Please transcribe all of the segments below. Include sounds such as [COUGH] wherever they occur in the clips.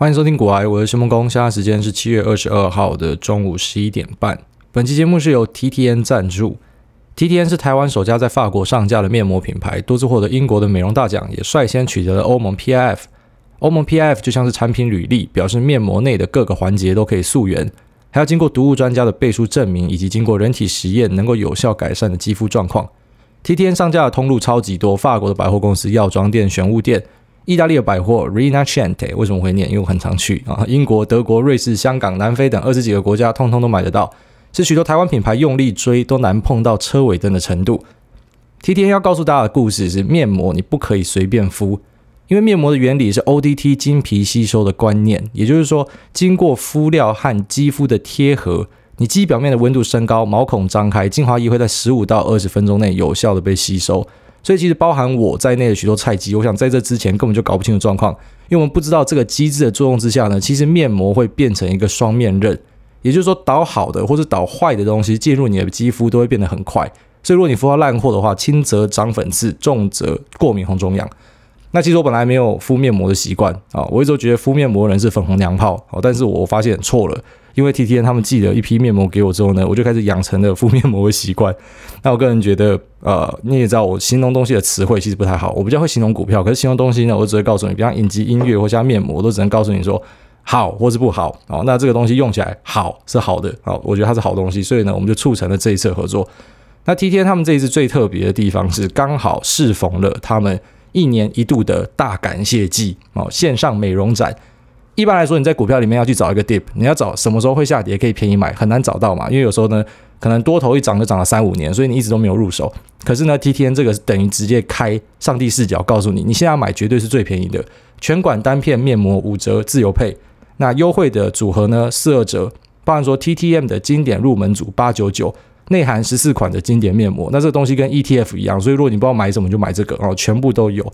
欢迎收听古癌，我是谢孟恭。现在时间是七月二十二号的中午十一点半。本期节目是由 TTN 赞助。TTN 是台湾首家在法国上架的面膜品牌，多次获得英国的美容大奖，也率先取得了欧盟 PIF。欧盟 PIF 就像是产品履历，表示面膜内的各个环节都可以溯源，还要经过毒物专家的背书证明，以及经过人体实验能够有效改善的肌肤状况。TTN 上架的通路超级多，法国的百货公司、药妆店、玄物店。意大利的百货 Rinascente 为什么会念？因为我很常去啊。英国、德国、瑞士、香港、南非等二十几个国家，通通都买得到，是许多台湾品牌用力追都难碰到车尾灯的程度。TTN 要告诉大家的故事是：面膜你不可以随便敷，因为面膜的原理是 ODT 金皮吸收的观念，也就是说，经过敷料和肌肤的贴合，你肌表面的温度升高，毛孔张开，精华液会在十五到二十分钟内有效的被吸收。所以其实包含我在内的许多菜鸡，我想在这之前根本就搞不清楚状况，因为我们不知道这个机制的作用之下呢，其实面膜会变成一个双面刃，也就是说导好的或者导坏的东西进入你的肌肤都会变得很快。所以如果你敷到烂货的话，轻则长粉刺，重则过敏红肿痒。那其实我本来没有敷面膜的习惯啊，我一直都觉得敷面膜的人是粉红娘炮，但是我发现错了。因为 TTN 他们寄了一批面膜给我之后呢，我就开始养成了敷面膜的习惯。[LAUGHS] 那我个人觉得，呃，你也知道我形容东西的词汇其实不太好，我比较会形容股票，可是形容东西呢，我只会告诉你，比方影集、音乐或加面膜，我都只能告诉你说好或是不好。哦，那这个东西用起来好是好的，好，我觉得它是好东西，所以呢，我们就促成了这一次合作。那 TTN 他们这一次最特别的地方是，刚好适逢了他们一年一度的大感谢季哦，线上美容展。一般来说，你在股票里面要去找一个 dip，你要找什么时候会下跌可以便宜买，很难找到嘛。因为有时候呢，可能多头一涨就涨了三五年，所以你一直都没有入手。可是呢，TTN 这个等于直接开上帝视角，告诉你，你现在买绝对是最便宜的，全馆单片面膜五折自由配。那优惠的组合呢，四二折，包含说 TTM 的经典入门组八九九，内含十四款的经典面膜。那这个东西跟 ETF 一样，所以如果你不知道买什么，就买这个哦，全部都有。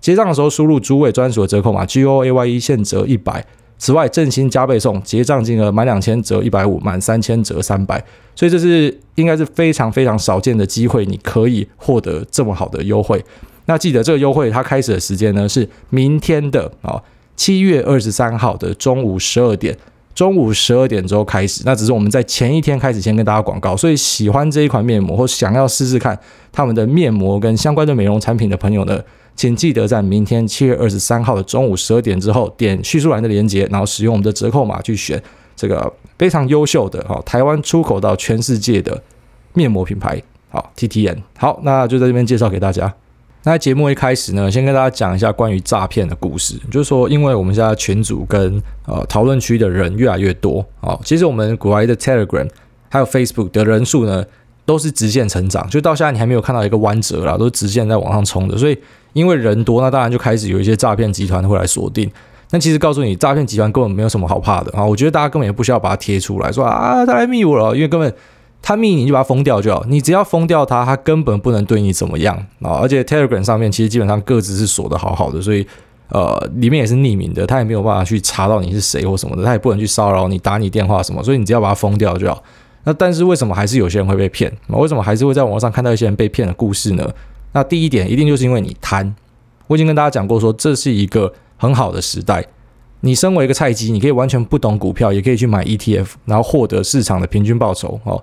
结账的时候输入主委专属的折扣码 G O A Y E 现折一百。此外，振兴加倍送，结账金额满两千折一百五，满三千折三百。所以这是应该是非常非常少见的机会，你可以获得这么好的优惠。那记得这个优惠它开始的时间呢是明天的啊，七月二十三号的中午十二点，中午十二点之后开始。那只是我们在前一天开始先跟大家广告，所以喜欢这一款面膜或想要试试看他们的面膜跟相关的美容产品的朋友呢，请记得在明天七月二十三号的中午十二点之后，点叙述栏的链接，然后使用我们的折扣码去选这个非常优秀的哈台湾出口到全世界的面膜品牌，好 TTN。好，那就在这边介绍给大家。那节目一开始呢，先跟大家讲一下关于诈骗的故事，就是说，因为我们现在群组跟呃讨论区的人越来越多哦，其实我们股癌的 Telegram 还有 Facebook 的人数呢，都是直线成长，就到现在你还没有看到一个弯折啦，都是直线在往上冲的，所以。因为人多，那当然就开始有一些诈骗集团会来锁定。那其实告诉你，诈骗集团根本没有什么好怕的啊！我觉得大家根本也不需要把它贴出来说啊，他来密我了，因为根本他密你就把它封掉就好。你只要封掉他，他根本不能对你怎么样啊！而且 Telegram 上面其实基本上各自是锁的好好的，所以呃里面也是匿名的，他也没有办法去查到你是谁或什么的，他也不能去骚扰你、打你电话什么，所以你只要把它封掉就好。那但是为什么还是有些人会被骗？为什么还是会在网上看到一些人被骗的故事呢？那第一点，一定就是因为你贪。我已经跟大家讲过说，这是一个很好的时代。你身为一个菜鸡，你可以完全不懂股票，也可以去买 ETF，然后获得市场的平均报酬。哦，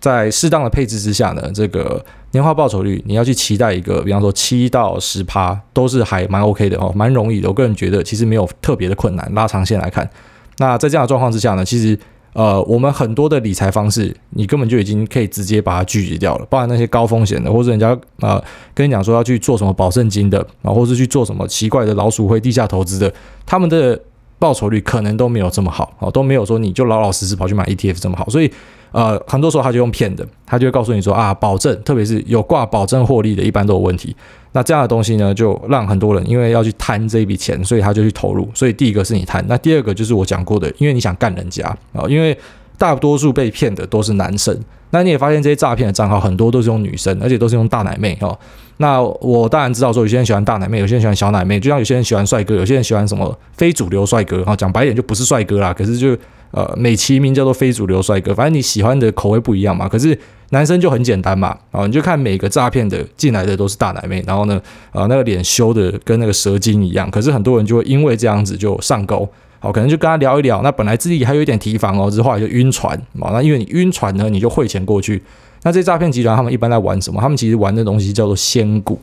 在适当的配置之下呢，这个年化报酬率，你要去期待一个，比方说七到十趴，都是还蛮 OK 的哦，蛮容易的。我个人觉得其实没有特别的困难。拉长线来看，那在这样的状况之下呢，其实。呃，我们很多的理财方式，你根本就已经可以直接把它拒绝掉了，包含那些高风险的，或者人家啊、呃、跟你讲说要去做什么保证金的啊，或是去做什么奇怪的老鼠会地下投资的，他们的报酬率可能都没有这么好啊，都没有说你就老老实实跑去买 ETF 这么好，所以呃，很多时候他就用骗的，他就会告诉你说啊，保证，特别是有挂保证获利的，一般都有问题。那这样的东西呢，就让很多人因为要去贪这一笔钱，所以他就去投入。所以第一个是你贪，那第二个就是我讲过的，因为你想干人家啊，因为大多数被骗的都是男生。那你也发现这些诈骗的账号很多都是用女生，而且都是用大奶妹哦。那我当然知道说有些人喜欢大奶妹，有些人喜欢小奶妹，就像有些人喜欢帅哥，有些人喜欢什么非主流帅哥啊。讲白点就不是帅哥啦，可是就呃美其名叫做非主流帅哥，反正你喜欢的口味不一样嘛。可是。男生就很简单嘛，啊，你就看每个诈骗的进来的都是大奶妹，然后呢，啊，那个脸修的跟那个蛇精一样，可是很多人就会因为这样子就上钩，好，可能就跟他聊一聊。那本来自己还有一点提防哦，之后来就晕船嘛。那因为你晕船呢，你就汇钱过去。那这诈骗集团他们一般在玩什么？他们其实玩的东西叫做仙股。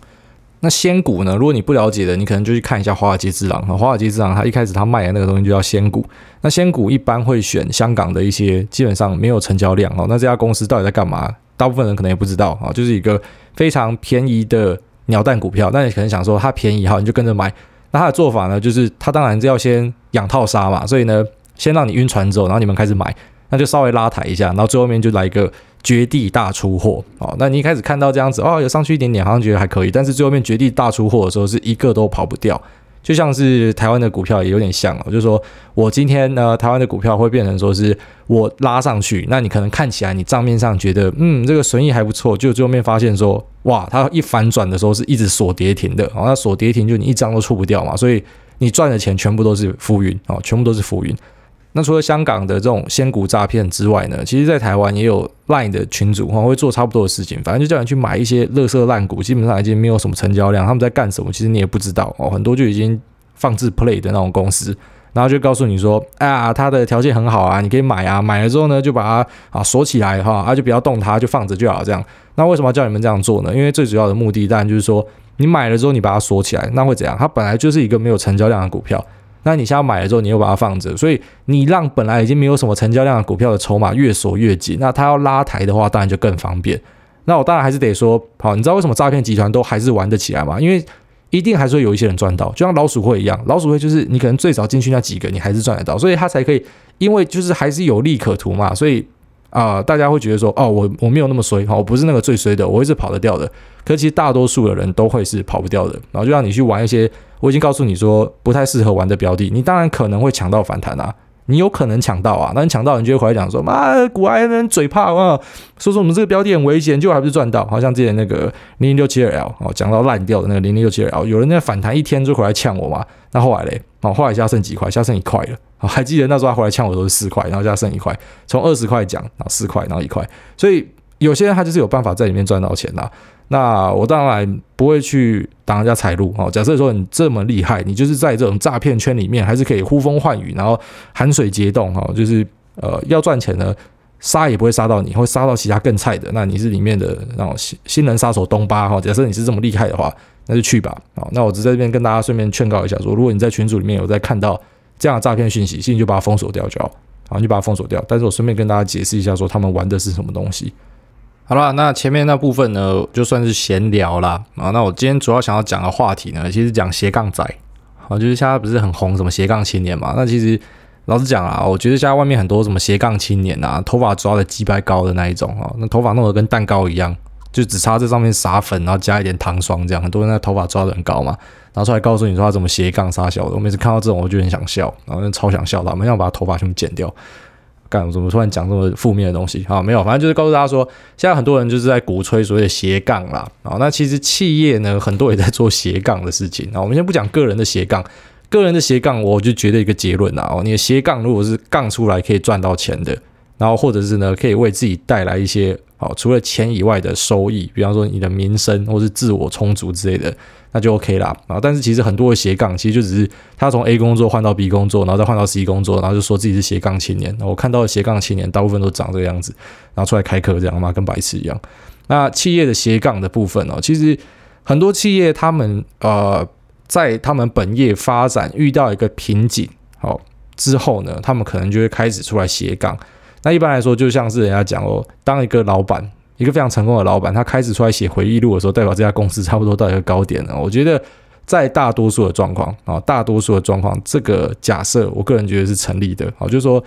那仙股呢，如果你不了解的，你可能就去看一下《华尔街之狼》。《华尔街之狼》它一开始他卖的那个东西就叫仙股。那仙股一般会选香港的一些基本上没有成交量哦。那这家公司到底在干嘛？大部分人可能也不知道啊，就是一个非常便宜的鸟蛋股票。那你可能想说它便宜哈，你就跟着买。那他的做法呢，就是他当然是要先养套杀嘛，所以呢，先让你晕船之后，然后你们开始买，那就稍微拉抬一下，然后最后面就来一个绝地大出货哦。那你一开始看到这样子哦，有上去一点点，好像觉得还可以，但是最后面绝地大出货的时候，是一个都跑不掉。就像是台湾的股票也有点像哦，就是说我今天呢，台湾的股票会变成说是我拉上去，那你可能看起来你账面上觉得嗯这个损益还不错，就最后面发现说哇，它一反转的时候是一直锁跌停的，哦，那锁跌停就你一张都出不掉嘛，所以你赚的钱全部都是浮云哦，全部都是浮云。那除了香港的这种仙股诈骗之外呢，其实在台湾也有 Line 的群组哈，会做差不多的事情，反正就叫你去买一些垃圾烂股，基本上已经没有什么成交量，他们在干什么，其实你也不知道哦，很多就已经放置 play 的那种公司，然后就告诉你说，哎呀，它的条件很好啊，你可以买啊，买了之后呢，就把它啊锁起来哈，啊就不要动它，就放着就好这样。那为什么要叫你们这样做呢？因为最主要的目的当然就是说，你买了之后你把它锁起来，那会怎样？它本来就是一个没有成交量的股票。那你现在买了之后，你又把它放着，所以你让本来已经没有什么成交量的股票的筹码越锁越紧。那它要拉抬的话，当然就更方便。那我当然还是得说，好，你知道为什么诈骗集团都还是玩得起来吗？因为一定还是会有一些人赚到，就像老鼠会一样，老鼠会就是你可能最早进去那几个，你还是赚得到，所以它才可以，因为就是还是有利可图嘛，所以啊、大家会觉得说，哦，我我没有那么衰哈，我不是那个最衰的，我会是跑得掉的。可其实大多数的人都会是跑不掉的，然后就让你去玩一些。我已经告诉你说不太适合玩的标的，你当然可能会抢到反弹啊，你有可能抢到啊，那你抢到，你就会回来讲说，妈，股癌人嘴炮啊，说说我们这个标的很危险，就还不是赚到，好像之前那个零零六七二 L 哦，讲到烂掉的那个零零六七二 L，有人在反弹一天就回来呛我嘛，那后来嘞，哦，后来现在剩几块，现在剩一块了，还记得那时候他回来呛我都是四块，然后现在剩一块，从二十块讲，然后四块，然后一块，所以有些人他就是有办法在里面赚到钱呐。那我当然不会去挡人家财路哦。假设说你这么厉害，你就是在这种诈骗圈里面，还是可以呼风唤雨，然后含水结冻哈，就是呃要赚钱呢，杀也不会杀到你，会杀到其他更菜的。那你是里面的那种新新人杀手东巴哈。假设你是这么厉害的话，那就去吧啊。那我只在这边跟大家顺便劝告一下，说如果你在群组里面有在看到这样的诈骗讯息，请你就把它封锁掉就好，好，你就把它封锁掉。但是我顺便跟大家解释一下，说他们玩的是什么东西。好了，那前面那部分呢，就算是闲聊啦。啊。那我今天主要想要讲的话题呢，其实讲斜杠仔啊，就是现在不是很红什么斜杠青年嘛？那其实老实讲啊，我觉得现在外面很多什么斜杠青年啊，头发抓的鸡掰高的那一种啊，那头发弄得跟蛋糕一样，就只差在上面撒粉，然后加一点糖霜这样。很多人那头发抓的很高嘛，然后出来告诉你说他怎么斜杠杀小的。我每次看到这种，我就很想笑，然后超想笑他们，要把他头发全部剪掉。干，怎么突然讲这么负面的东西？啊，没有，反正就是告诉大家说，现在很多人就是在鼓吹所谓的斜杠啦。啊，那其实企业呢，很多也在做斜杠的事情。啊，我们先不讲个人的斜杠，个人的斜杠，我就觉得一个结论啦，哦，你的斜杠如果是杠出来可以赚到钱的，然后或者是呢，可以为自己带来一些，好，除了钱以外的收益，比方说你的名声或是自我充足之类的。那就 OK 啦啊！但是其实很多的斜杠，其实就只是他从 A 工作换到 B 工作，然后再换到 C 工作，然后就说自己是斜杠青年。我看到的斜杠青年大部分都长这个样子，然后出来开课这样嘛，跟白痴一样。那企业的斜杠的部分哦，其实很多企业他们呃，在他们本业发展遇到一个瓶颈，好之后呢，他们可能就会开始出来斜杠。那一般来说，就像是人家讲哦，当一个老板。一个非常成功的老板，他开始出来写回忆录的时候，代表这家公司差不多到一个高点了。我觉得，在大多数的状况啊，大多数的状况，这个假设，我个人觉得是成立的。啊，就是说，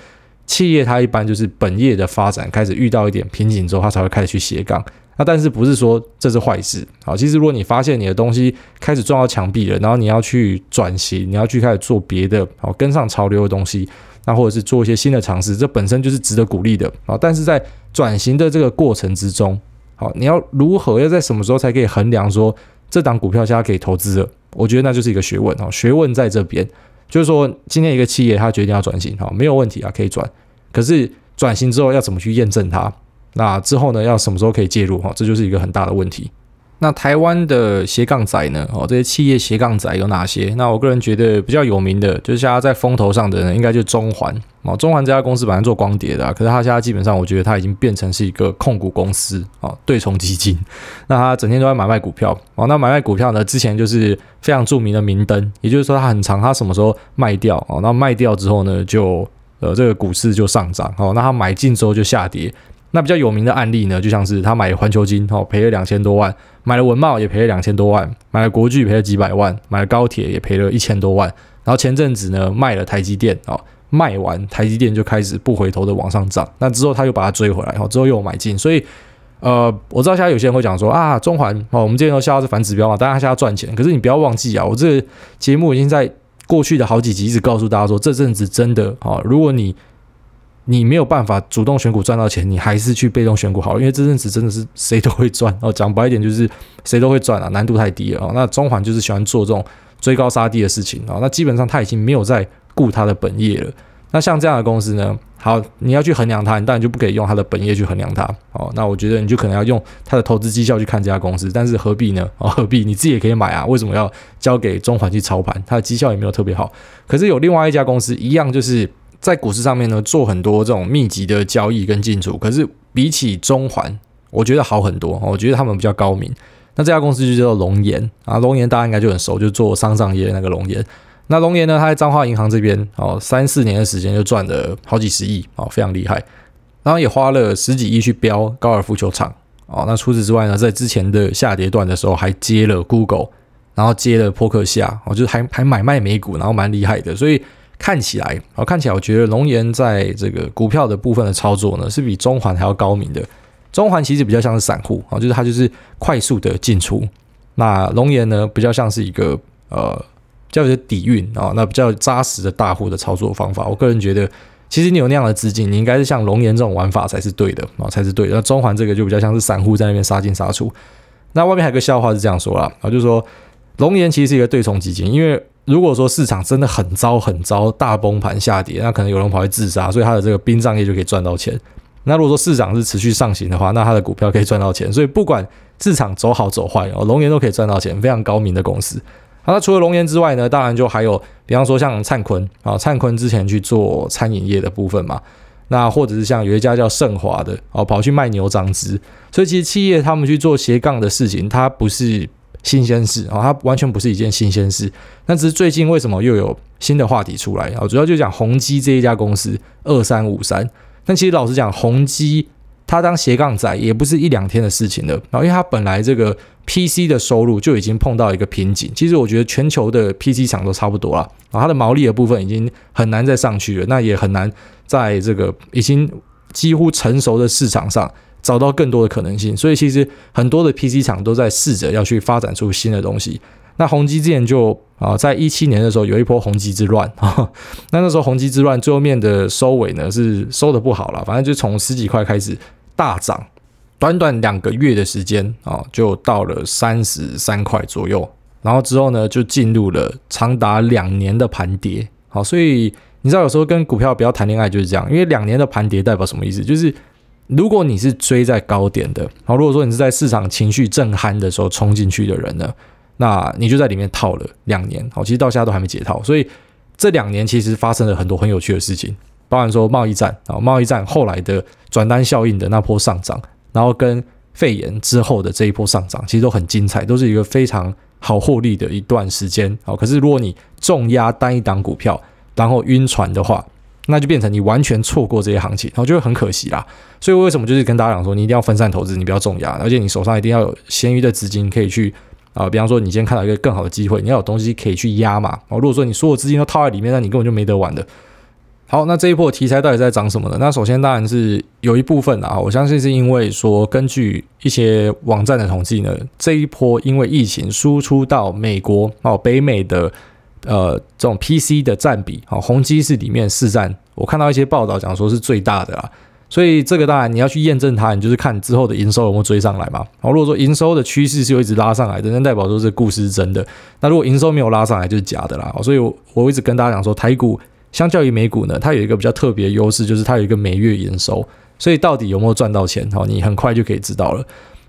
企业它一般就是本业的发展开始遇到一点瓶颈之后，它才会开始去斜杠。那但是不是说这是坏事？好，其实如果你发现你的东西开始撞到墙壁了，然后你要去转型，你要去开始做别的，好，跟上潮流的东西。那或者是做一些新的尝试，这本身就是值得鼓励的啊！但是在转型的这个过程之中，好，你要如何要在什么时候才可以衡量说这档股票现在可以投资了？我觉得那就是一个学问啊！学问在这边，就是说今天一个企业它决定要转型，好，没有问题啊，可以转。可是转型之后要怎么去验证它？那之后呢，要什么时候可以介入？哈，这就是一个很大的问题。那台湾的斜杠仔呢？哦，这些企业斜杠仔有哪些？那我个人觉得比较有名的，就是现在在风头上的人，应该就是中环哦。中环这家公司本来做光碟的，可是他现在基本上，我觉得他已经变成是一个控股公司哦，对冲基金。[LAUGHS] 那他整天都在买卖股票哦。那买卖股票呢，之前就是非常著名的明灯，也就是说他很长，他什么时候卖掉哦？那卖掉之后呢，就呃这个股市就上涨哦。那他买进之后就下跌。那比较有名的案例呢，就像是他买环球金哦，赔了两千多万；买了文茂也赔了两千多万；买了国巨赔了几百万；买了高铁也赔了一千多万。然后前阵子呢，卖了台积电哦，卖完台积电就开始不回头的往上涨。那之后他又把它追回来，哦，之后又买进。所以，呃，我知道现在有些人会讲说啊，中环哦，我们之前都笑是反指标嘛，当然它现在赚钱。可是你不要忘记啊，我这个节目已经在过去的好几集一直告诉大家说，这阵子真的哦，如果你你没有办法主动选股赚到钱，你还是去被动选股好，因为这阵子真的是谁都会赚哦。讲白一点就是谁都会赚啊，难度太低了哦。那中环就是喜欢做这种追高杀低的事情哦。那基本上他已经没有在顾他的本业了。那像这样的公司呢，好，你要去衡量它，你当然就不可以用它的本业去衡量它哦。那我觉得你就可能要用它的投资绩效去看这家公司，但是何必呢？哦，何必？你自己也可以买啊，为什么要交给中环去操盘？它的绩效也没有特别好。可是有另外一家公司一样就是。在股市上面呢，做很多这种密集的交易跟进出，可是比起中环，我觉得好很多。我觉得他们比较高明。那这家公司就叫做龙岩啊，龙岩大家应该就很熟，就做丧葬业那个龙岩。那龙岩呢，他在彰化银行这边哦，三四年的时间就赚了好几十亿哦，非常厉害。然后也花了十几亿去标高尔夫球场哦。那除此之外呢，在之前的下跌段的时候，还接了 Google，然后接了波克夏哦，就是还还买卖美股，然后蛮厉害的，所以。看起来，哦，看起来，我觉得龙岩在这个股票的部分的操作呢，是比中环还要高明的。中环其实比较像是散户啊，就是它就是快速的进出。那龙岩呢，比较像是一个呃，比较有底蕴啊，那比较扎实的大户的操作方法。我个人觉得，其实你有那样的资金，你应该是像龙岩这种玩法才是对的啊，才是对的。那中环这个就比较像是散户在那边杀进杀出。那外面还有个笑话是这样说啦，啊，就是说龙岩其实是一个对冲基金，因为。如果说市场真的很糟很糟，大崩盘下跌，那可能有人跑去自杀，所以他的这个殡葬业就可以赚到钱。那如果说市场是持续上行的话，那他的股票可以赚到钱。所以不管市场走好走坏哦，龙岩都可以赚到钱，非常高明的公司。那除了龙岩之外呢，当然就还有，比方说像灿坤啊，灿坤之前去做餐饮业的部分嘛，那或者是像有一家叫盛华的哦，跑去卖牛樟芝。所以其实企业他们去做斜杠的事情，它不是。新鲜事啊，它完全不是一件新鲜事。那只是最近为什么又有新的话题出来啊？主要就讲宏基这一家公司二三五三。但其实老实讲，宏基它当斜杠仔也不是一两天的事情了。然后因为它本来这个 PC 的收入就已经碰到一个瓶颈。其实我觉得全球的 PC 厂都差不多了。然后它的毛利的部分已经很难再上去了，那也很难在这个已经几乎成熟的市场上。找到更多的可能性，所以其实很多的 PC 厂都在试着要去发展出新的东西。那宏基之前就啊，在一七年的时候有一波宏基之乱啊，[LAUGHS] 那那时候宏基之乱最后面的收尾呢是收的不好了，反正就从十几块开始大涨，短短两个月的时间啊，就到了三十三块左右，然后之后呢就进入了长达两年的盘跌。好，所以你知道有时候跟股票不要谈恋爱就是这样，因为两年的盘跌代表什么意思？就是。如果你是追在高点的，好，如果说你是在市场情绪正酣的时候冲进去的人呢，那你就在里面套了两年，好，其实到现在都还没解套，所以这两年其实发生了很多很有趣的事情，包含说贸易战啊，贸易战后来的转单效应的那波上涨，然后跟肺炎之后的这一波上涨，其实都很精彩，都是一个非常好获利的一段时间，好，可是如果你重压单一档股票，然后晕船的话。那就变成你完全错过这些行情，然后就会很可惜啦。所以为什么就是跟大家讲说，你一定要分散投资，你不要重压，而且你手上一定要有闲余的资金可以去啊、比方说你今天看到一个更好的机会，你要有东西可以去压嘛。哦，如果说你所有资金都套在里面，那你根本就没得玩的。好，那这一波题材到底在涨什么呢？那首先当然是有一部分啊，我相信是因为说根据一些网站的统计呢，这一波因为疫情输出到美国哦，北美的。呃，这种 PC 的占比，好，宏基是里面市占，我看到一些报道讲说是最大的啦，所以这个当然你要去验证它，你就是看之后的营收有没有追上来嘛。然后，如果说营收的趋势是有一直拉上来的，那代表说这故事是真的。那如果营收没有拉上来，就是假的啦。所以我我一直跟大家讲说，台股相较于美股呢，它有一个比较特别的优势，就是它有一个每月营收，所以到底有没有赚到钱，好，你很快就可以知道了。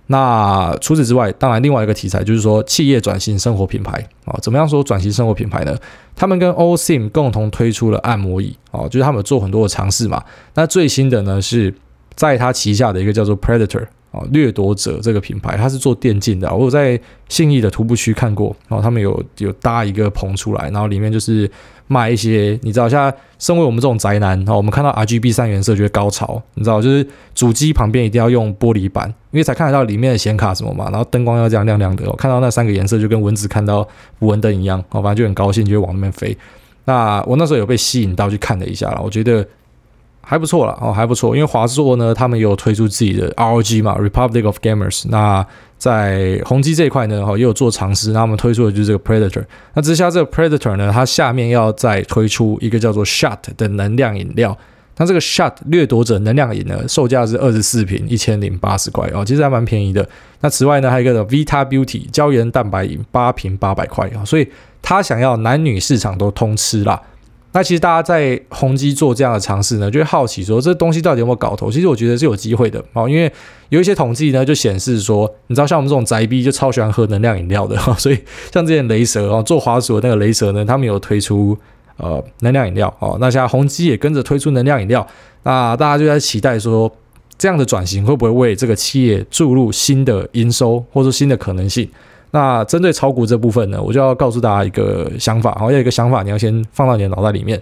那除此之外，当然另外一个题材就是说企业转型生活品牌啊，怎么样说转型生活品牌呢？他们跟 Osim 共同推出了按摩椅啊，就是他们有做很多的尝试嘛。那最新的呢是在他旗下的一个叫做 Predator 啊，掠夺者这个品牌，它是做电竞的。我有在信义的徒步区看过，然后他们有有搭一个棚出来，然后里面就是。卖一些，你知道，像身为我们这种宅男，哦我们看到 RGB 三原色就会高潮，你知道，就是主机旁边一定要用玻璃板，因为才看得到里面的显卡什么嘛，然后灯光要这样亮亮的，我看到那三个颜色就跟蚊子看到捕蚊灯一样，哦，反正就很高兴，就会往那边飞。那我那时候有被吸引到去看了一下了，我觉得。还不错啦，哦，还不错，因为华硕呢，他们有推出自己的 ROG 嘛，Republic of Gamers。那在宏基这一块呢，哈，也有做尝试，那他们推出的就是这个 Predator。那之下这个 Predator 呢，它下面要再推出一个叫做 Shot 的能量饮料。那这个 Shot 掠夺者能量饮呢，售价是二十四瓶一千零八十块哦，其实还蛮便宜的。那此外呢，还有一个 Vita Beauty 胶原蛋白饮八瓶八百块啊，所以他想要男女市场都通吃啦。那其实大家在宏基做这样的尝试呢，就会好奇说，这东西到底有没有搞头？其实我觉得是有机会的哦，因为有一些统计呢就显示说，你知道像我们这种宅逼就超喜欢喝能量饮料的，[LAUGHS] 所以像之前雷蛇哦做滑鼠的那个雷蛇呢，他们有推出呃能量饮料哦，那现在宏基也跟着推出能量饮料，那大家就在期待说，这样的转型会不会为这个企业注入新的营收或者新的可能性？那针对炒股这部分呢，我就要告诉大家一个想法，好，有一个想法你要先放到你的脑袋里面，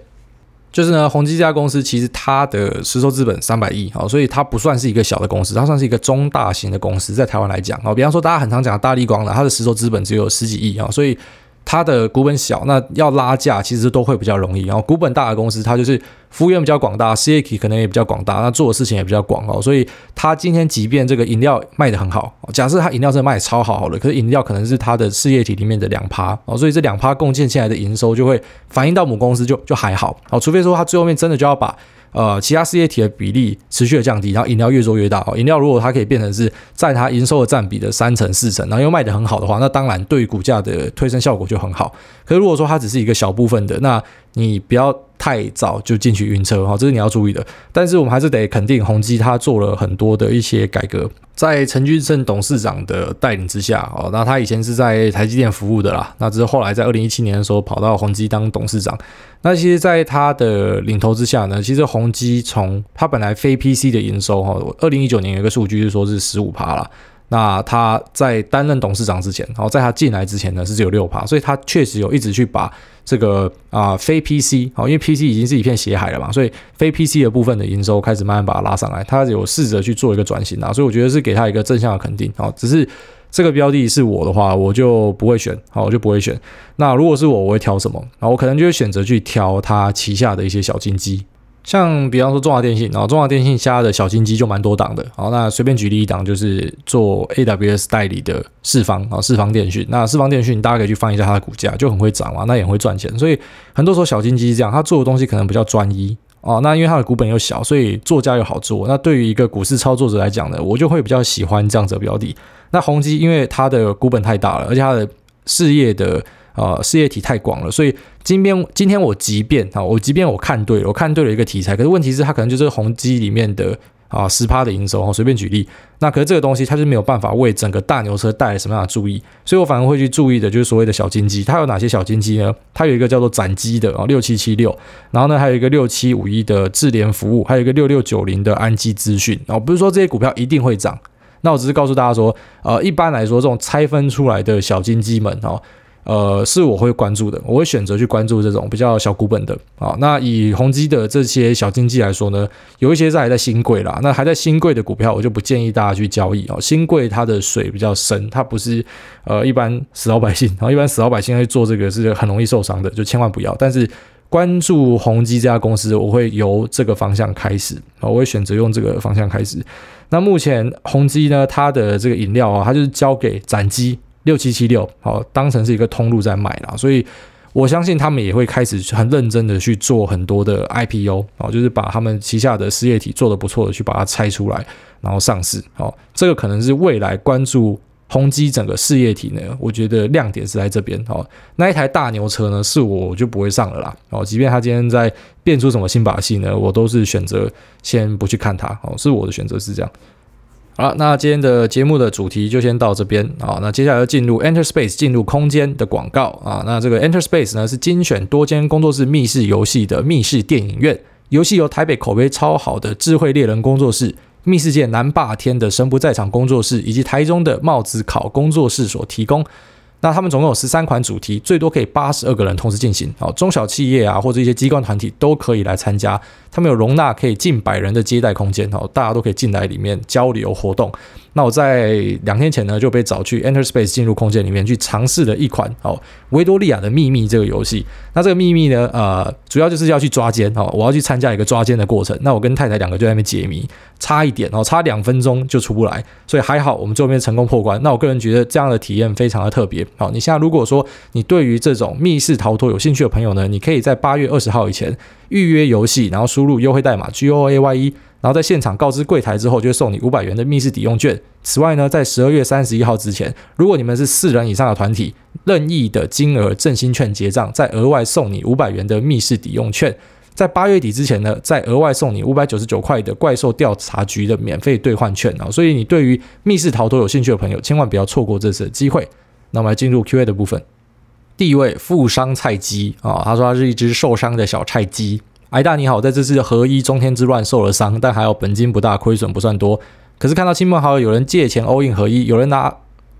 就是呢，宏基这家公司其实它的实收资本三百亿，好，所以它不算是一个小的公司，它算是一个中大型的公司，在台湾来讲，好，比方说大家很常讲的大力光了，它的实收资本只有十几亿啊，所以。它的股本小，那要拉价其实都会比较容易。然后股本大的公司，它就是服务员比较广大，事业体可能也比较广大，那做的事情也比较广哦。所以它今天即便这个饮料卖得很好，假设它饮料真的卖得超好好了，可是饮料可能是它的事业体里面的两趴哦，所以这两趴贡献进来的营收就会反映到母公司就就还好哦，除非说它最后面真的就要把。呃，其他事业体的比例持续的降低，然后饮料越做越大哦。饮料如果它可以变成是在它营收的占比的三成四成，然后又卖得很好的话，那当然对于股价的推升效果就很好。可是如果说它只是一个小部分的，那你不要太早就进去晕车哈，这是你要注意的。但是我们还是得肯定宏基它做了很多的一些改革。在陈俊生董事长的带领之下，哦，那他以前是在台积电服务的啦，那只是后来在二零一七年的时候跑到宏基当董事长。那其实，在他的领头之下呢，其实宏基从他本来非 PC 的营收，哈，二零一九年有一个数据是说是十五趴啦。那他在担任董事长之前，然后在他进来之前呢，是只有六趴，所以他确实有一直去把这个啊非 PC，好，因为 PC 已经是一片血海了嘛，所以非 PC 的部分的营收开始慢慢把它拉上来，他有试着去做一个转型啊，所以我觉得是给他一个正向的肯定，好，只是这个标的是我的话，我就不会选，好，我就不会选。那如果是我，我会挑什么？然后我可能就会选择去挑他旗下的一些小金鸡。像比方说中华电信，然后中华电信下的小金鸡就蛮多档的，好，那随便举例一档就是做 AWS 代理的四方啊，四方电讯，那四方电讯大家可以去翻一下它的股价，就很会涨嘛，那也会赚钱，所以很多时候小金鸡这样，它做的东西可能比较专一哦，那因为它的股本又小，所以做价又好做，那对于一个股市操作者来讲呢，我就会比较喜欢这样子的标的。那宏基因为它的股本太大了，而且它的事业的。呃，事业体太广了，所以今天今天我即便啊，我即便我看对了，我看对了一个题材，可是问题是它可能就是宏基里面的啊十趴的营收，随便举例，那可是这个东西它是没有办法为整个大牛车带来什么样的注意，所以我反而会去注意的就是所谓的小金鸡，它有哪些小金鸡呢？它有一个叫做展机的啊六七七六，然后呢还有一个六七五一的智联服务，还有一个六六九零的安基资讯，哦，不是说这些股票一定会涨，那我只是告诉大家说，呃，一般来说这种拆分出来的小金鸡们哦。呃，是我会关注的，我会选择去关注这种比较小股本的啊。那以宏基的这些小经济来说呢，有一些是还在新贵啦，那还在新贵的股票，我就不建议大家去交易哦。新贵它的水比较深，它不是呃一般死老百姓，然后一般死老百姓去做这个是很容易受伤的，就千万不要。但是关注宏基这家公司，我会由这个方向开始啊，我会选择用这个方向开始。那目前宏基呢，它的这个饮料啊，它就是交给展机。六七七六，好，当成是一个通路在卖啦，所以我相信他们也会开始很认真的去做很多的 IPO，哦，就是把他们旗下的事业体做得不错的去把它拆出来，然后上市，哦，这个可能是未来关注宏基整个事业体呢，我觉得亮点是在这边，哦，那一台大牛车呢，是我就不会上了啦，哦，即便他今天在变出什么新把戏呢，我都是选择先不去看它，哦，是我的选择是这样。好了，那今天的节目的主题就先到这边啊。那接下来要进入 Enter Space 进入空间的广告啊。那这个 Enter Space 呢是精选多间工作室密室游戏的密室电影院，游戏由台北口碑超好的智慧猎人工作室、密室界南霸天的神不在场工作室以及台中的帽子考工作室所提供。那他们总共有十三款主题，最多可以八十二个人同时进行。哦，中小企业啊，或者一些机关团体都可以来参加。他们有容纳可以近百人的接待空间，哦，大家都可以进来里面交流活动。那我在两天前呢就被找去 Enter Space 进入空间里面去尝试了一款哦维多利亚的秘密这个游戏。那这个秘密呢，呃，主要就是要去抓奸哦，我要去参加一个抓奸的过程。那我跟太太两个就在那边解谜，差一点哦，差两分钟就出不来，所以还好我们最后面成功破关。那我个人觉得这样的体验非常的特别。好，你现在如果说你对于这种密室逃脱有兴趣的朋友呢，你可以在八月二十号以前预约游戏，然后输入优惠代码 G O A Y E。然后在现场告知柜台之后，就会送你五百元的密室抵用券。此外呢，在十二月三十一号之前，如果你们是四人以上的团体，任意的金额振兴券结账，再额外送你五百元的密室抵用券。在八月底之前呢，再额外送你五百九十九块的怪兽调查局的免费兑换券啊！所以你对于密室逃脱有兴趣的朋友，千万不要错过这次的机会。那我们来进入 Q&A 的部分。第一位负伤菜鸡啊，他说他是一只受伤的小菜鸡。癌大你好，在这次的合一中天之乱受了伤，但还好本金不大，亏损不算多。可是看到亲朋好友有人借钱 all in 合一，有人拿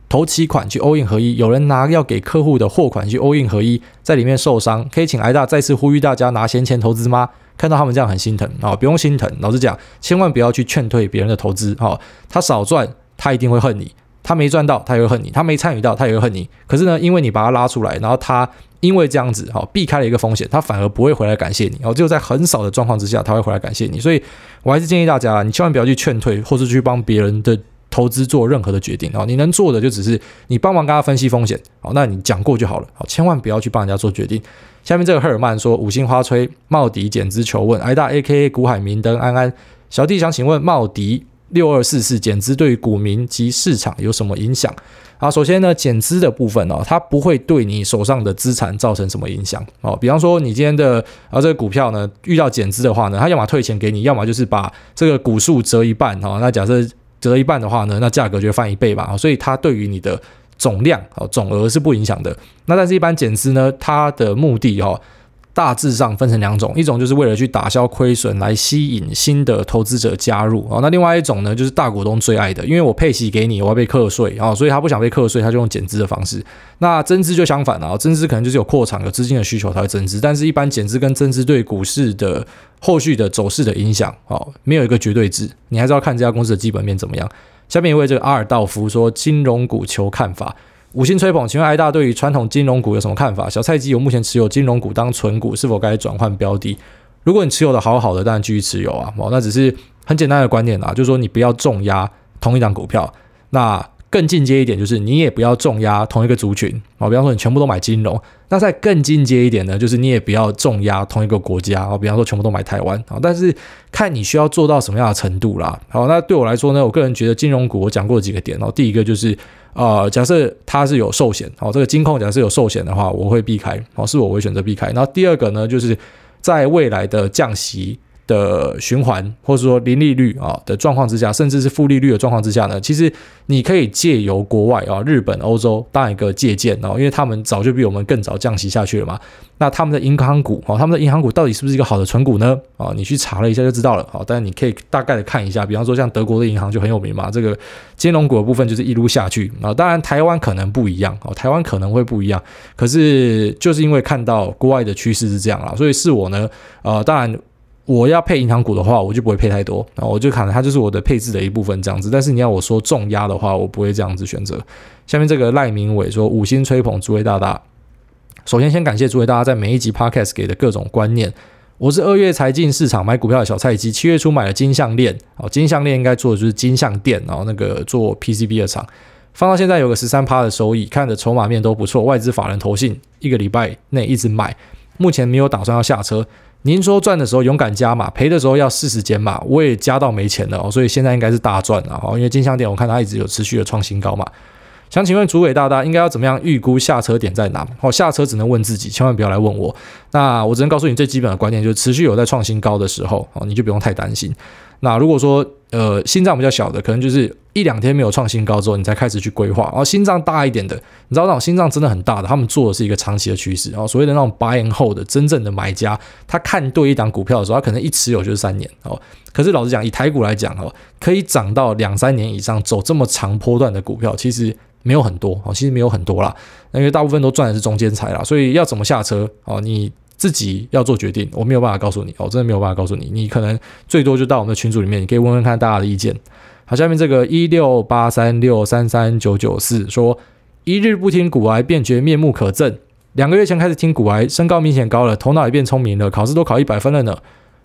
头期款去 all in 合一，有人拿要给客户的货款去 all in 合一，在里面受伤，可以请癌大再次呼吁大家拿闲钱投资吗？看到他们这样很心疼啊，不用心疼，老实讲，千万不要去劝退别人的投资啊，他少赚，他一定会恨你。他没赚到，他也会恨你；他没参与到，他也会恨你。可是呢，因为你把他拉出来，然后他因为这样子，好避开了一个风险，他反而不会回来感谢你。哦，只有在很少的状况之下，他会回来感谢你。所以我还是建议大家，你千万不要去劝退，或是去帮别人的投资做任何的决定。哦，你能做的就只是你帮忙跟他分析风险。好，那你讲过就好了。好，千万不要去帮人家做决定。下面这个赫尔曼说：五星花吹，茂迪减资求问，挨大 AKA 股海明灯安安小弟想请问茂迪。六二四四减资对于股民及市场有什么影响？啊，首先呢，减资的部分哦，它不会对你手上的资产造成什么影响哦。比方说，你今天的啊这个股票呢遇到减资的话呢，它要么退钱给你，要么就是把这个股数折一半哈。那假设折一半的话呢，那价格就翻一倍吧。所以它对于你的总量哦总额是不影响的。那但是一般减资呢，它的目的哦。大致上分成两种，一种就是为了去打消亏损，来吸引新的投资者加入啊。那另外一种呢，就是大股东最爱的，因为我配息给你，我要被课税啊，所以他不想被课税，他就用减资的方式。那增资就相反了啊，增资可能就是有扩产、有资金的需求才会增资，但是一般减资跟增资对股市的后续的走势的影响啊，没有一个绝对值，你还是要看这家公司的基本面怎么样。下面一位这个阿尔道夫说，金融股求看法。五星吹捧，请问艾大对于传统金融股有什么看法？小菜鸡有目前持有金融股当存股，是否该转换标的？如果你持有的好好的，当然继续持有啊。哦，那只是很简单的观点啊，就是说你不要重压同一档股票。那更进阶一点，就是你也不要重压同一个族群啊，比方说你全部都买金融，那再更进阶一点呢，就是你也不要重压同一个国家啊，比方说全部都买台湾啊，但是看你需要做到什么样的程度啦。好，那对我来说呢，我个人觉得金融股我讲过几个点哦，第一个就是呃，假设它是有寿险哦，这个金控假设有寿险的话，我会避开哦，是我会选择避开。然后第二个呢，就是在未来的降息。的循环，或者说零利率啊的状况之下，甚至是负利率的状况之下呢，其实你可以借由国外啊，日本、欧洲当一个借鉴哦，因为他们早就比我们更早降息下去了嘛。那他们的银行股啊，他们的银行股到底是不是一个好的存股呢？啊，你去查了一下就知道了。好，但是你可以大概的看一下，比方说像德国的银行就很有名嘛，这个金融股的部分就是一路下去啊。当然台湾可能不一样啊，台湾可能会不一样，可是就是因为看到国外的趋势是这样啦，所以是我呢，呃，当然。我要配银行股的话，我就不会配太多，然后我就可能它就是我的配置的一部分这样子。但是你要我说重压的话，我不会这样子选择。下面这个赖明伟说五星吹捧诸位大大，首先先感谢诸位大家在每一集 podcast 给的各种观念。我是二月才进市场买股票的小菜鸡，七月初买了金项链，哦，金项链应该做的就是金像电，然后那个做 PCB 的厂，放到现在有个十三趴的收益，看着筹码面都不错，外资法人投信一个礼拜内一直买，目前没有打算要下车。您说赚的时候勇敢加码，赔的时候要适时减码，我也加到没钱了哦，所以现在应该是大赚了哦，因为金像电我看它一直有持续的创新高嘛。想请问主委大大，应该要怎么样预估下车点在哪？哦，下车只能问自己，千万不要来问我。那我只能告诉你最基本的观念，就是持续有在创新高的时候哦，你就不用太担心。那如果说呃心脏比较小的，可能就是一两天没有创新高之后，你才开始去规划。然后心脏大一点的，你知道那种心脏真的很大的，他们做的是一个长期的趋势。然后所谓的那种 buy and hold 的真正的买家，他看对一档股票的时候，他可能一持有就是三年哦。可是老实讲，以台股来讲哦，可以涨到两三年以上，走这么长波段的股票，其实没有很多哦，其实没有很多啦。因为大部分都赚的是中间财啦，所以要怎么下车哦，你。自己要做决定，我没有办法告诉你，我真的没有办法告诉你。你可能最多就到我们的群组里面，你可以问问看大家的意见。好，下面这个一六八三六三三九九四说，一日不听股癌，便觉面目可憎。两个月前开始听股癌，身高明显高了，头脑也变聪明了，考试都考一百分了呢。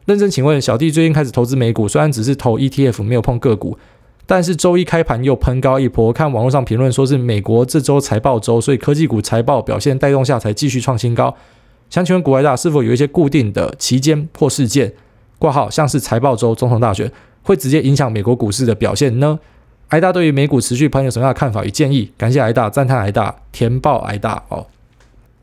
认真请问，小弟最近开始投资美股，虽然只是投 ETF，没有碰个股，但是周一开盘又喷高一波。看网络上评论说是美国这周财报周，所以科技股财报表现带动下才继续创新高。想请问股癌大是否有一些固定的期间或事件挂号，像是财报周、总统大选，会直接影响美国股市的表现呢？埃大对于美股持续喷有什么样的看法与建议？感谢埃大，赞叹埃大，填报埃大哦。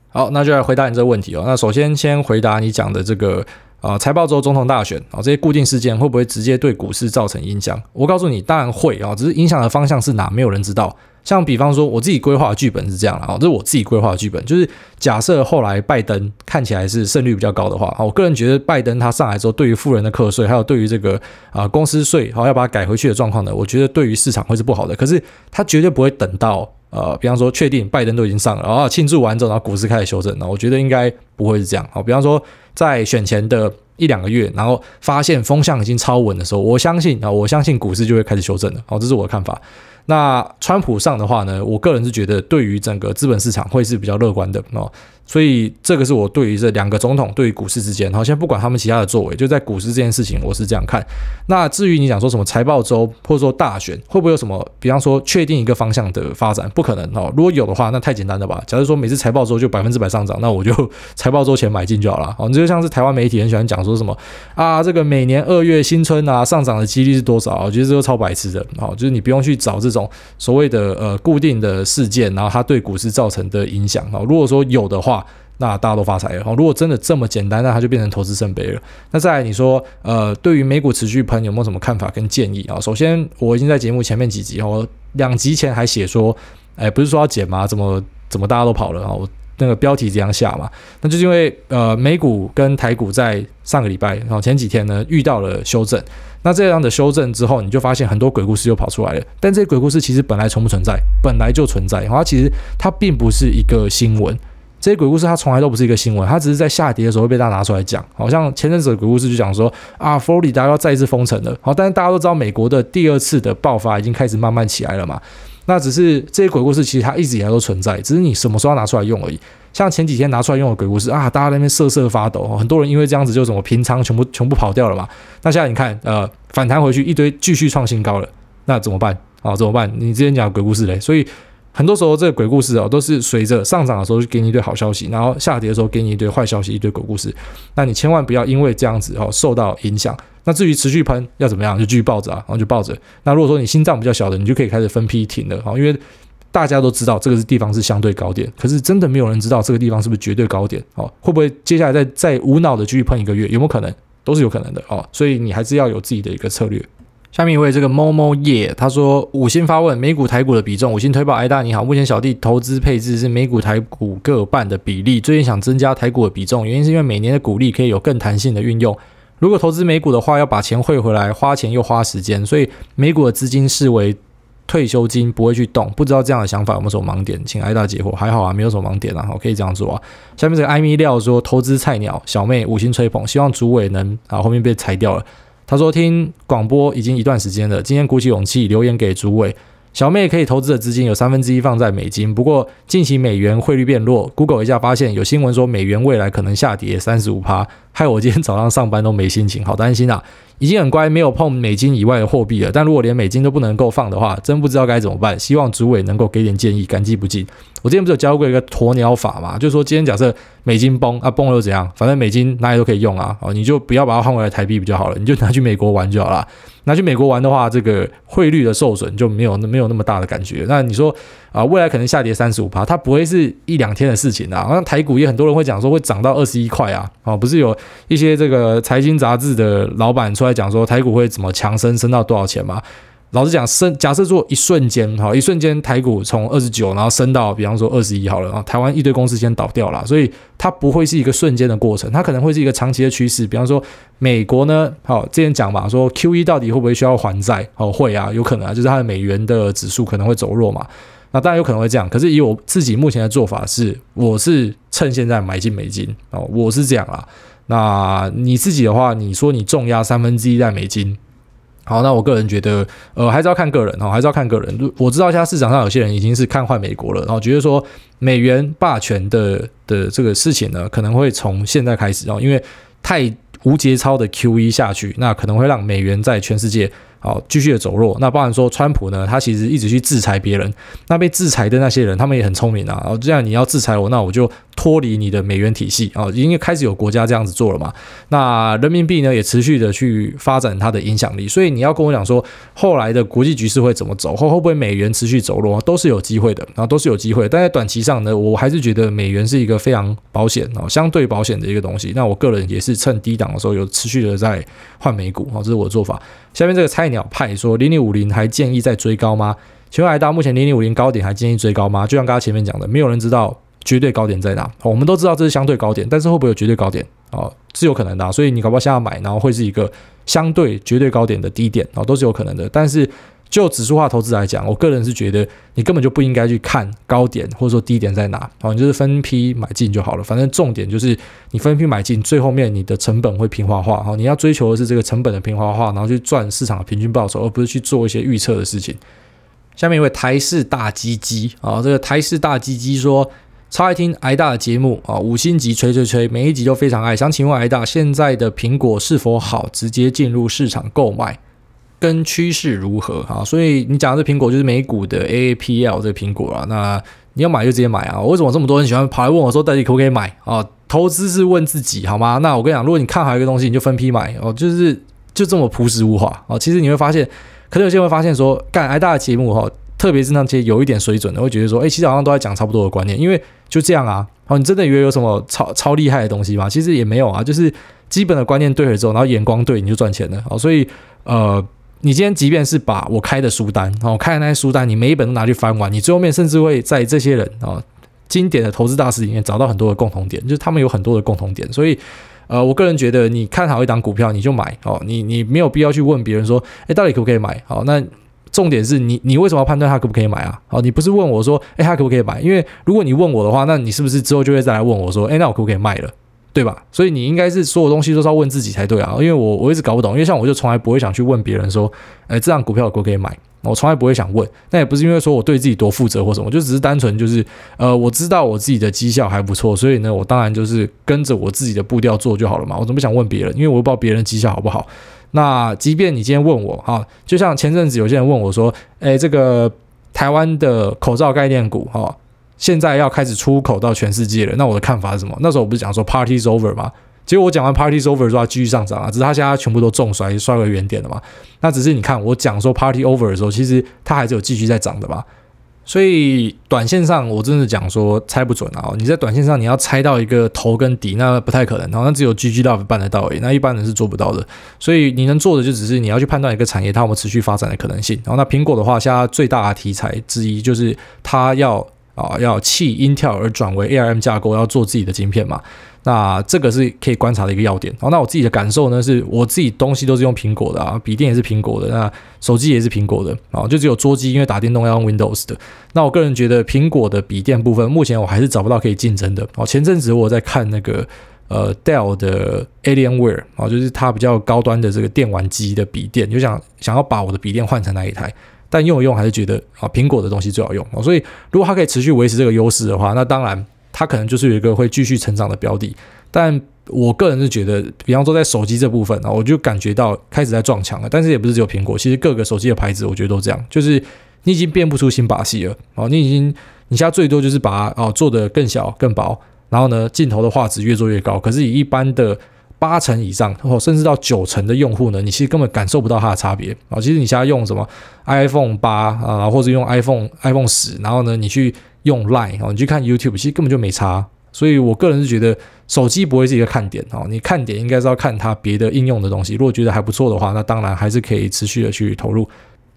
好，那就来回答你这个问题哦。那首先先回答你讲的这个。啊，财报周、总统大选啊，这些固定事件会不会直接对股市造成影响？我告诉你，当然会啊，只是影响的方向是哪，没有人知道。像比方说，我自己规划的剧本是这样啊，这是我自己规划的剧本，就是假设后来拜登看起来是胜率比较高的话啊，我个人觉得拜登他上来之后，对于富人的课税，还有对于这个啊公司税，好要把它改回去的状况呢，我觉得对于市场会是不好的。可是他绝对不会等到呃，比方说确定拜登都已经上了，然后庆祝完之后，然后股市开始修正，那我觉得应该不会是这样。好，比方说。在选前的一两个月，然后发现风向已经超稳的时候，我相信啊，我相信股市就会开始修正了。好，这是我的看法。那川普上的话呢，我个人是觉得对于整个资本市场会是比较乐观的哦。所以这个是我对于这两个总统对于股市之间，好，像不管他们其他的作为，就在股市这件事情，我是这样看。那至于你讲说什么财报周或者说大选，会不会有什么，比方说确定一个方向的发展？不可能哦。如果有的话，那太简单了吧？假如说每次财报周就百分之百上涨，那我就 [LAUGHS] 财报周前买进就好了。哦，你就像是台湾媒体很喜欢讲说什么啊，这个每年二月新春啊上涨的几率是多少？我觉得这个超白痴的。哦，就是你不用去找这这种所谓的呃固定的事件，然后它对股市造成的影响。哦，如果说有的话。那大家都发财了。如果真的这么简单，那它就变成投资圣杯了。那再来，你说，呃，对于美股持续喷，有没有什么看法跟建议啊？首先，我已经在节目前面几集，我两集前还写说，哎，不是说要减吗？怎么怎么大家都跑了啊？我那个标题这样下嘛，那就是因为呃，美股跟台股在上个礼拜，然后前几天呢遇到了修正。那这样的修正之后，你就发现很多鬼故事又跑出来了。但这些鬼故事其实本来从不存在，本来就存在。它其实它并不是一个新闻。这些鬼故事它从来都不是一个新闻，它只是在下跌的时候被大家拿出来讲。好像前阵子的鬼故事就讲说啊，佛罗里达要再一次封城了。好，但是大家都知道美国的第二次的爆发已经开始慢慢起来了嘛。那只是这些鬼故事其实它一直以来都存在，只是你什么时候拿出来用而已。像前几天拿出来用的鬼故事啊，大家那边瑟瑟发抖，很多人因为这样子就怎么平仓全部全部跑掉了嘛。那现在你看，呃，反弹回去一堆继续创新高了，那怎么办？啊，怎么办？你之前讲鬼故事嘞，所以。很多时候，这个鬼故事哦，都是随着上涨的时候就给你一堆好消息，然后下跌的时候给你一堆坏消息，一堆鬼故事。那你千万不要因为这样子哦受到影响。那至于持续喷要怎么样，就继续抱着啊，然后就抱着。那如果说你心脏比较小的，你就可以开始分批停了啊，因为大家都知道这个是地方是相对高点，可是真的没有人知道这个地方是不是绝对高点哦？会不会接下来再再无脑的继续喷一个月？有没有可能？都是有可能的哦。所以你还是要有自己的一个策略。下面一位这个某某叶，他说五星发问美股台股的比重，五星推报，癌大你好，目前小弟投资配置是美股台股各半的比例，最近想增加台股的比重，原因是因为每年的股利可以有更弹性的运用，如果投资美股的话，要把钱汇回来，花钱又花时间，所以美股的资金视为退休金，不会去动，不知道这样的想法有没有什么盲点，请艾大解惑。还好啊，没有什么盲点啊，我可以这样做啊。下面这个艾米料说投资菜鸟小妹五星吹捧，希望主委能啊后面被裁掉了。他说：“听广播已经一段时间了，今天鼓起勇气留言给主委。小妹可以投资的资金有三分之一放在美金，不过近期美元汇率变弱，Google 一下发现有新闻说美元未来可能下跌三十五趴，害我今天早上上班都没心情，好担心啊！已经很乖，没有碰美金以外的货币了，但如果连美金都不能够放的话，真不知道该怎么办。希望主委能够给点建议，感激不尽。我之前不是有教过一个鸵鸟法嘛，就是说今天假设。”美金崩啊，崩了又怎样？反正美金哪里都可以用啊，哦，你就不要把它换回来台币比较好了，你就拿去美国玩就好了。拿去美国玩的话，这个汇率的受损就没有没有那么大的感觉。那你说啊，未来可能下跌三十五趴，它不会是一两天的事情啊。好像台股也很多人会讲说会涨到二十一块啊，哦，不是有一些这个财经杂志的老板出来讲说台股会怎么强升，升到多少钱嘛？老实讲，升假设做一瞬间，哈，一瞬间台股从二十九，然后升到比方说二十一好了，然后台湾一堆公司先倒掉了，所以它不会是一个瞬间的过程，它可能会是一个长期的趋势。比方说美国呢，好，之前讲嘛，说 QE 到底会不会需要还债？哦，会啊，有可能啊，就是它的美元的指数可能会走弱嘛。那当然有可能会这样，可是以我自己目前的做法是，我是趁现在买进美金哦，我是这样啊。那你自己的话，你说你重压三分之一在美金。好，那我个人觉得，呃，还是要看个人哦，还是要看个人。我知道现在市场上有些人已经是看坏美国了，然后觉得说美元霸权的的这个事情呢，可能会从现在开始哦，因为太无节操的 QE 下去，那可能会让美元在全世界。好，继续的走弱。那包含说，川普呢，他其实一直去制裁别人。那被制裁的那些人，他们也很聪明啊。然后这样你要制裁我，那我就脱离你的美元体系啊。因为开始有国家这样子做了嘛。那人民币呢，也持续的去发展它的影响力。所以你要跟我讲说，后来的国际局势会怎么走？后会不会美元持续走弱？都是有机会的，然后都是有机会。但在短期上呢，我还是觉得美元是一个非常保险啊，相对保险的一个东西。那我个人也是趁低档的时候有持续的在换美股啊，这是我的做法。下面这个猜鸟派说：零零五零还建议再追高吗？请问来到目前零零五零高点还建议追高吗？就像刚刚前面讲的，没有人知道绝对高点在哪。我们都知道这是相对高点，但是会不会有绝对高点哦，是有可能的。所以你搞不好现在买，然后会是一个相对绝对高点的低点哦，都是有可能的。但是就指数化投资来讲，我个人是觉得你根本就不应该去看高点或者说低点在哪，哦，你就是分批买进就好了。反正重点就是你分批买进，最后面你的成本会平滑化，哈，你要追求的是这个成本的平滑化，然后去赚市场的平均报酬，而不是去做一些预测的事情。下面一位台式大鸡鸡啊，这个台式大鸡鸡说超爱听挨大的节目啊，五星级吹吹吹，每一集都非常爱。想请问挨大，现在的苹果是否好直接进入市场购买？跟趋势如何啊？所以你讲的这苹果就是美股的 AAPL 这个苹果啊。那你要买就直接买啊！为什么这么多人喜欢跑来问我说到底可不可以买啊？投资是问自己好吗？那我跟你讲，如果你看好一个东西，你就分批买哦，就是就这么朴实无华哦。其实你会发现，可能有些人会发现说，干挨大的节目哈，特别是那些有一点水准的，会觉得说，哎，其实好像都在讲差不多的观念，因为就这样啊。哦，你真的以为有什么超超厉害的东西吗？其实也没有啊，就是基本的观念对了之后，然后眼光对，你就赚钱了哦。所以呃。你今天即便是把我开的书单，哦，开的那些书单，你每一本都拿去翻完，你最后面甚至会在这些人哦经典的投资大师里面找到很多的共同点，就是他们有很多的共同点。所以，呃，我个人觉得，你看好一档股票，你就买哦，你你没有必要去问别人说，诶，到底可不可以买？好，那重点是你你为什么要判断它可不可以买啊？好，你不是问我说，诶，它可不可以买？因为如果你问我的话，那你是不是之后就会再来问我说，诶，那我可不可以卖了？对吧？所以你应该是所有东西都是要问自己才对啊，因为我我一直搞不懂，因为像我就从来不会想去问别人说，哎，这档股票可不可以买？我从来不会想问，那也不是因为说我对自己多负责或什么，就只是单纯就是，呃，我知道我自己的绩效还不错，所以呢，我当然就是跟着我自己的步调做就好了嘛。我怎么想问别人？因为我不知道别人绩效好不好。那即便你今天问我哈，就像前阵子有些人问我说，哎，这个台湾的口罩概念股哈。现在要开始出口到全世界了，那我的看法是什么？那时候我不是讲说 Party is over 吗？结果我讲完 Party is over 之后，它继续上涨啊，只是它现在全部都重摔，摔回原点了嘛。那只是你看我讲说 Party over 的时候，其实它还是有继续在涨的嘛。所以短线上我真的讲说猜不准啊。你在短线上你要猜到一个头跟底，那不太可能。然后那只有 GG Love 办得到而已，那一般人是做不到的。所以你能做的就只是你要去判断一个产业它有没有持续发展的可能性。然后那苹果的话，现在最大的题材之一就是它要。啊，要弃 Intel 而转为 ARM 架构，要做自己的晶片嘛？那这个是可以观察的一个要点。哦，那我自己的感受呢，是我自己东西都是用苹果的啊，笔电也是苹果的，那手机也是苹果的啊，就只有桌机因为打电动要用 Windows 的。那我个人觉得苹果的笔电部分，目前我还是找不到可以竞争的。哦，前阵子我在看那个呃 Dell 的 Alienware 啊，就是它比较高端的这个电玩机的笔电，就想想要把我的笔电换成那一台。但用一用还是觉得啊，苹果的东西最好用。所以如果它可以持续维持这个优势的话，那当然它可能就是有一个会继续成长的标的。但我个人是觉得，比方说在手机这部分啊，我就感觉到开始在撞墙了。但是也不是只有苹果，其实各个手机的牌子我觉得都这样，就是你已经变不出新把戏了哦。你已经你现在最多就是把它哦做得更小更薄，然后呢镜头的画质越做越高。可是以一般的八成以上，或甚至到九成的用户呢，你其实根本感受不到它的差别啊。其实你现在用什么 iPhone 八啊，或者用 iPhone iPhone 十，然后呢，你去用 Line 啊，你去看 YouTube，其实根本就没差。所以我个人是觉得手机不会是一个看点哦，你看点应该是要看它别的应用的东西。如果觉得还不错的话，那当然还是可以持续的去投入。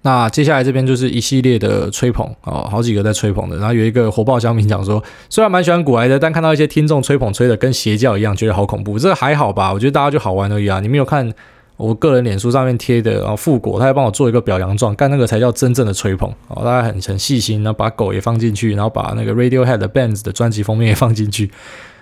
那接下来这边就是一系列的吹捧哦，好几个在吹捧的。然后有一个火爆乡民讲说，虽然蛮喜欢古埃的，但看到一些听众吹捧吹的跟邪教一样，觉得好恐怖。这个还好吧？我觉得大家就好玩而已啊。你没有看我个人脸书上面贴的，啊富果他还帮我做一个表扬状，干那个才叫真正的吹捧哦。大家很很细心，然后把狗也放进去，然后把那个 Radiohead Bands 的专辑封面也放进去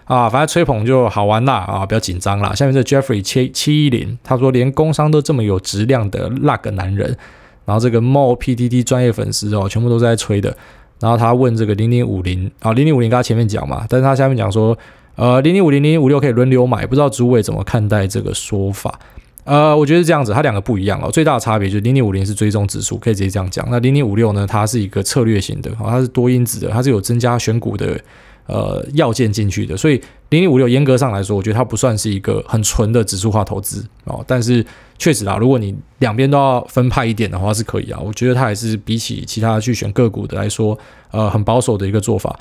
啊。反正吹捧就好玩啦啊，不要紧张啦。下面这 Jeffrey 七七一零他说，连工商都这么有质量的那个男人。然后这个 Mo PTT 专业粉丝哦，全部都在吹的。然后他问这个零零五零啊，零零五零刚才前面讲嘛，但是他下面讲说，呃，零零五零零零五六可以轮流买，不知道主委怎么看待这个说法？呃，我觉得是这样子，它两个不一样哦。最大的差别就是零零五零是追踪指数，可以直接这样讲。那零零五六呢，它是一个策略型的，哦它是多因子的，它是有增加选股的。呃，要件进去的，所以零零五六严格上来说，我觉得它不算是一个很纯的指数化投资哦。但是确实啊，如果你两边都要分派一点的话，是可以啊。我觉得它还是比起其他去选个股的来说，呃，很保守的一个做法。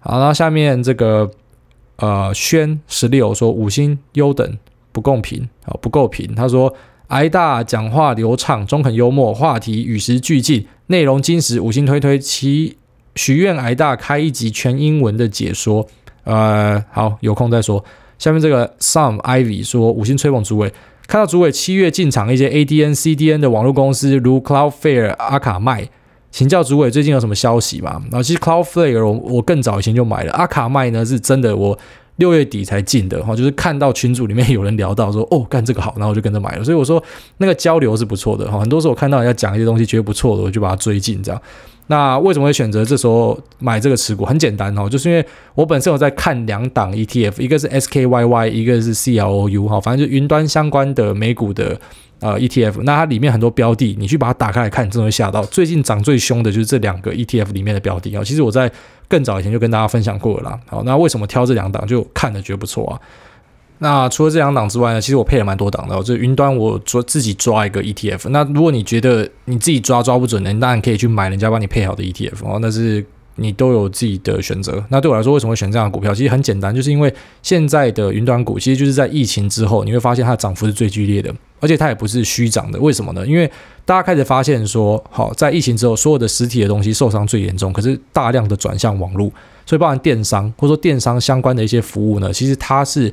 好，那下面这个呃，轩十六说五星优等不公平啊，不够平。他说癌大讲话流畅，中肯幽默，话题与时俱进，内容精实，五星推推其。许愿癌大开一集全英文的解说，呃，好，有空再说。下面这个 Some Ivy 说五星吹捧主委，看到主委七月进场一些 ADN、CDN 的网络公司，如 Cloudflare、阿卡麦，请教主委最近有什么消息吗？然后其实 Cloudflare 我我更早以前就买了，阿卡麦呢是真的我六月底才进的。哈，就是看到群组里面有人聊到说哦干这个好，然后我就跟着买了，所以我说那个交流是不错的。哈，很多时候我看到人家讲一些东西觉得不错的，我就把它追进这样。那为什么会选择这时候买这个持股？很简单哦，就是因为我本身有在看两档 ETF，一个是 SKYY，一个是 CLOU 哈，反正就云端相关的美股的呃 ETF。那它里面很多标的，你去把它打开来看，真的会吓到。最近涨最凶的就是这两个 ETF 里面的标的啊。其实我在更早以前就跟大家分享过了啦。好，那为什么挑这两档？就看的觉得不错啊。那除了这两档之外呢，其实我配了蛮多档的。就云端我抓自己抓一个 ETF。那如果你觉得你自己抓抓不准呢，你当然可以去买人家帮你配好的 ETF 哦。那是你都有自己的选择。那对我来说，为什么会选这样的股票？其实很简单，就是因为现在的云端股其实就是在疫情之后，你会发现它的涨幅是最剧烈的，而且它也不是虚涨的。为什么呢？因为大家开始发现说，好，在疫情之后，所有的实体的东西受伤最严重，可是大量的转向网络，所以包含电商或者说电商相关的一些服务呢，其实它是。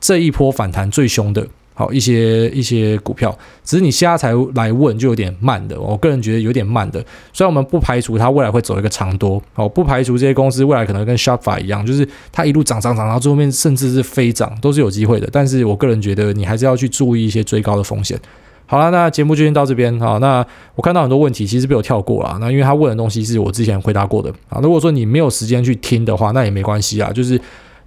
这一波反弹最凶的，好一些一些股票，只是你现在才来问，就有点慢的。我个人觉得有点慢的。虽然我们不排除它未来会走一个长多，好，不排除这些公司未来可能跟 Shopify 一样，就是它一路涨涨涨，然后最后面甚至是飞涨，都是有机会的。但是我个人觉得你还是要去注意一些追高的风险。好了，那节目就先到这边。好，那我看到很多问题其实被我跳过了。那因为他问的东西是我之前回答过的啊。如果说你没有时间去听的话，那也没关系啊，就是。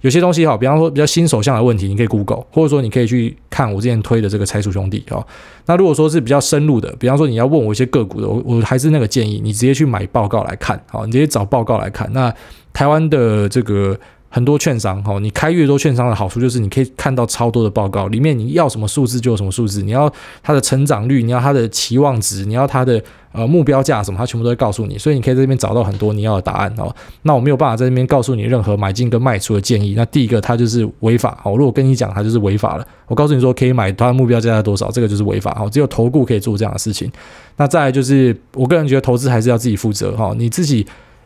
有些东西哈，比方说比较新手向的问题，你可以 Google，或者说你可以去看我之前推的这个拆除兄弟哈。那如果说是比较深入的，比方说你要问我一些个股的，我我还是那个建议，你直接去买报告来看，好，你直接找报告来看。那台湾的这个。很多券商，哈，你开越多券商的好处就是你可以看到超多的报告，里面你要什么数字就有什么数字，你要它的成长率，你要它的期望值，你要它的呃目标价什么，它全部都会告诉你，所以你可以在这边找到很多你要的答案哦。那我没有办法在这边告诉你任何买进跟卖出的建议。那第一个，它就是违法，哦，如果跟你讲它就是违法了，我告诉你说可以买，它的目标价在多少，这个就是违法，哦，只有投顾可以做这样的事情。那再来就是，我个人觉得投资还是要自己负责，哈，你自己。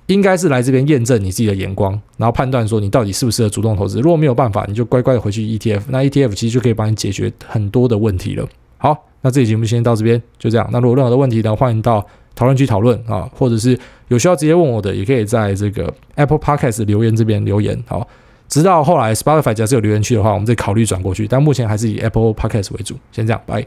应该是来这边验证你自己的眼光，然后判断说你到底适不适合主动投资。如果没有办法，你就乖乖的回去 ETF。那 ETF 其实就可以帮你解决很多的问题了。好，那这期节目先到这边，就这样。那如果任何的问题呢，欢迎到讨论区讨论啊，或者是有需要直接问我的，也可以在这个 Apple Podcast 留言这边留言。好，直到后来 Spotify 假设有留言区的话，我们再考虑转过去。但目前还是以 Apple Podcast 为主。先这样，拜。